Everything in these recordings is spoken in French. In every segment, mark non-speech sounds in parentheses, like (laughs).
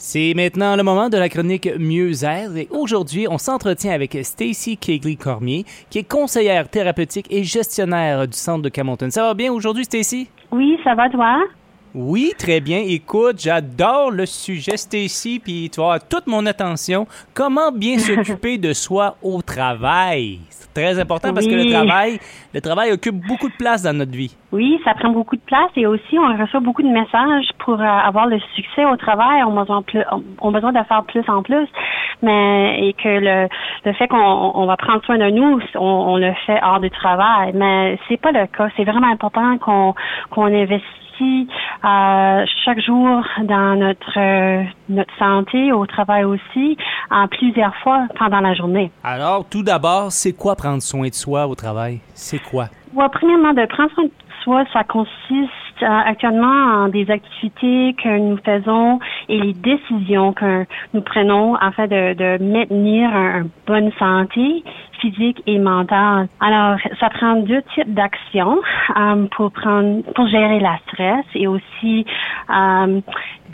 C'est maintenant le moment de la chronique Mieux-être et aujourd'hui, on s'entretient avec Stacy Kegley-Cormier, qui est conseillère thérapeutique et gestionnaire du centre de Camonton. Ça va bien aujourd'hui, Stacy? Oui, ça va toi? Oui, très bien. Écoute, j'adore le sujet, Stacy, puis tu avoir toute mon attention. Comment bien (laughs) s'occuper de soi au travail? C'est très important parce que le travail, le travail occupe beaucoup de place dans notre vie. Oui, ça prend beaucoup de place et aussi on reçoit beaucoup de messages pour euh, avoir le succès au travail. On a besoin, plus, on besoin de faire plus en plus, mais et que le, le fait qu'on on va prendre soin de nous, on, le fait hors du travail. Mais c'est pas le cas. C'est vraiment important qu'on qu'on investit euh, chaque jour dans notre euh, notre santé au travail aussi, en plusieurs fois pendant la journée. Alors, tout d'abord, c'est quoi prendre soin de soi au travail? C'est quoi? Ouais, premièrement, de prendre soin de ça consiste euh, actuellement en des activités que nous faisons et les décisions que nous prenons afin de, de maintenir une bonne santé physique et mentale. Alors, ça prend deux types d'actions euh, pour prendre, pour gérer la stress et aussi euh,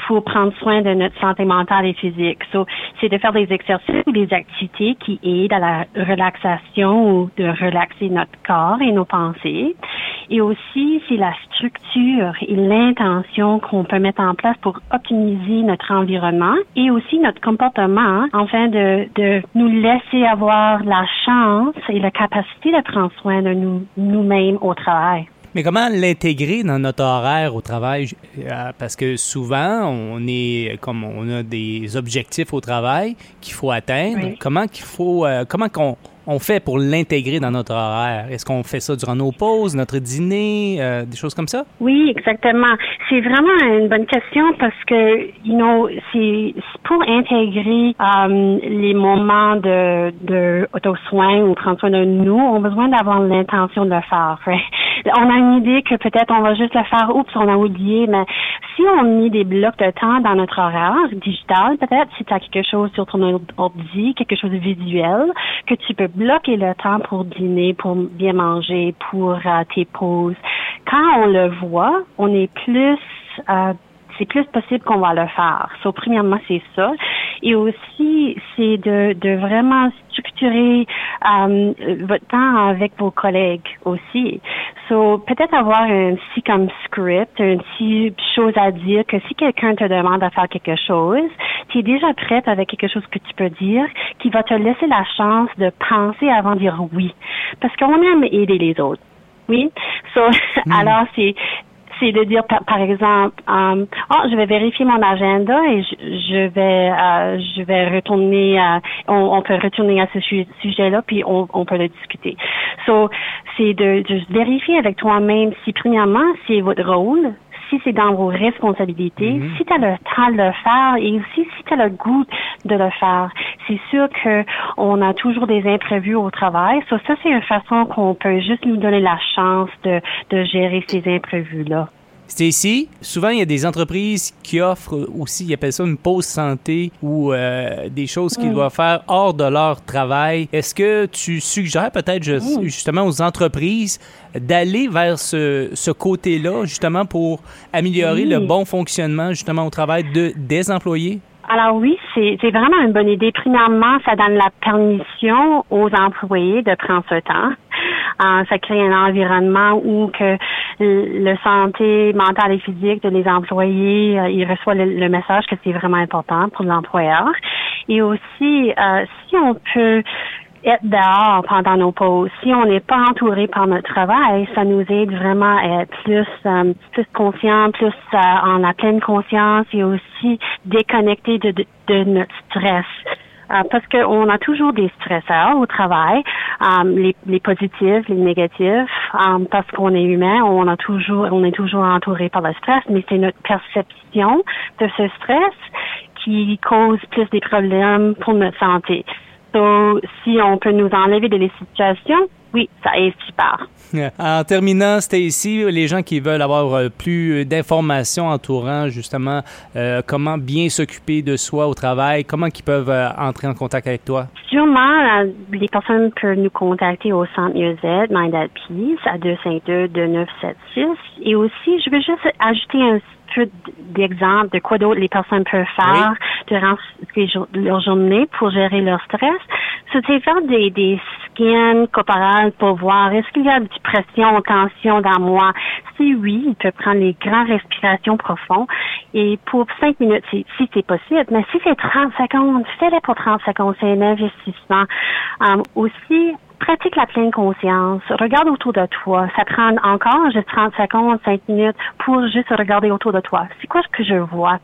pour prendre soin de notre santé mentale et physique. So, c'est de faire des exercices ou des activités qui aident à la relaxation ou de relaxer notre corps et nos pensées. Et aussi, c'est la structure et l'intention qu'on peut mettre en place pour optimiser notre environnement et aussi notre comportement, afin de, de nous laisser avoir la chance et la capacité de prendre soin de nous, nous-mêmes au travail. Mais comment l'intégrer dans notre horaire au travail? Euh, parce que souvent, on est comme on a des objectifs au travail qu'il faut atteindre. Comment qu'il faut, euh, comment qu'on on fait pour l'intégrer dans notre horaire? Est-ce qu'on fait ça durant nos pauses, notre dîner, euh, des choses comme ça? Oui, exactement. C'est vraiment une bonne question parce que, you know, c'est pour intégrer um, les moments de, de auto-soin ou prendre soin de nous, on a besoin d'avoir l'intention de le faire. (laughs) On a une idée que peut-être on va juste le faire, oups, on a oublié, mais si on met des blocs de temps dans notre horaire digital, peut-être si tu as quelque chose sur ton ordi, quelque chose de visuel, que tu peux bloquer le temps pour dîner, pour bien manger, pour euh, tes pauses? Quand on le voit, on est plus euh, c'est plus possible qu'on va le faire. So, premièrement, c'est ça. Et aussi, c'est de, de vraiment structurer euh, votre temps avec vos collègues aussi. So, peut-être avoir un petit comme script, un petit chose à dire que si quelqu'un te demande à faire quelque chose, tu es déjà prête avec quelque chose que tu peux dire qui va te laisser la chance de penser avant de dire oui. Parce qu'on aime aider les autres. Oui? So, (laughs) hmm. alors c'est c'est de dire par, exemple um, oh je vais vérifier mon agenda et je, vais euh, je vais retourner à, on, peut retourner à ce sujet là puis on, on peut le discuter so c'est de juste vérifier avec toi-même si premièrement c'est votre rôle si c'est dans vos responsabilités, mm-hmm. si tu as le temps de le faire et aussi si tu as le goût de le faire. C'est sûr que on a toujours des imprévus au travail. ça, c'est une façon qu'on peut juste nous donner la chance de, de gérer ces imprévus-là. Stacy, souvent il y a des entreprises qui offrent aussi, ils appellent ça une pause santé ou euh, des choses qu'ils doivent faire hors de leur travail. Est-ce que tu suggères peut-être justement aux entreprises d'aller vers ce, ce côté-là justement pour améliorer le bon fonctionnement justement au travail de, des employés? Alors oui, c'est vraiment une bonne idée. Premièrement, ça donne la permission aux employés de prendre ce temps. Euh, ça crée un environnement où que le santé mentale et physique de les employés, euh, ils reçoivent le, message que c'est vraiment important pour l'employeur. Et aussi, euh, si on peut être dehors pendant nos pauses. Si on n'est pas entouré par notre travail, ça nous aide vraiment à être plus, euh, plus conscient, plus en la pleine conscience et aussi déconnecté de, de notre stress. Euh, parce qu'on a toujours des stresseurs au travail, euh, les, les, positifs, les négatifs, euh, parce qu'on est humain, on a toujours, on est toujours entouré par le stress, mais c'est notre perception de ce stress qui cause plus des problèmes pour notre santé. Donc, si on peut nous enlever de les situations, oui, ça est super. (laughs) En terminant, c'était ici les gens qui veulent avoir euh, plus d'informations entourant justement euh, comment bien s'occuper de soi au travail, comment ils peuvent euh, entrer en contact avec toi? Sûrement, les personnes peuvent nous contacter au centre UZ, Mind at Peace, à 252-2976. Et aussi, je veux juste ajouter un peu d'exemples de quoi d'autres les personnes peuvent faire durant leur journée pour gérer leur stress. C'était faire des, des scans corporels pour voir est-ce qu'il y a une pression, tension dans moi. Si oui, il peut prendre les grandes respirations profondes et pour cinq minutes, si, si c'est possible. Mais si c'est 30 secondes, fais-le pour 30 secondes. C'est un investissement. Euh, aussi, pratique la pleine conscience. Regarde autour de toi. Ça prend encore juste 30 secondes, 5 minutes pour juste regarder autour de toi. C'est quoi ce que je vois?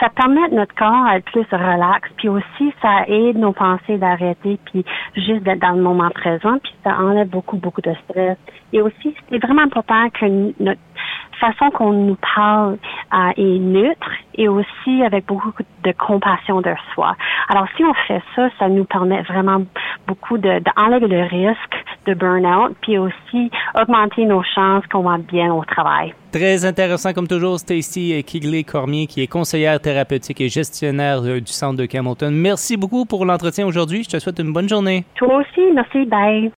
Ça permet notre corps à être plus relax, puis aussi ça aide nos pensées d'arrêter, puis juste d'être dans le moment présent, puis ça enlève beaucoup, beaucoup de stress. Et aussi, c'est vraiment important que notre façon qu'on nous parle euh, est neutre et aussi avec beaucoup de compassion de soi. Alors, si on fait ça, ça nous permet vraiment beaucoup d'enlever le risque de burn-out, puis aussi augmenter nos chances qu'on va bien au travail. Très intéressant, comme toujours, Stacy Kigley-Cormier, qui est conseillère thérapeutique et gestionnaire euh, du Centre de Camelton. Merci beaucoup pour l'entretien aujourd'hui. Je te souhaite une bonne journée. Toi aussi. Merci. Bye.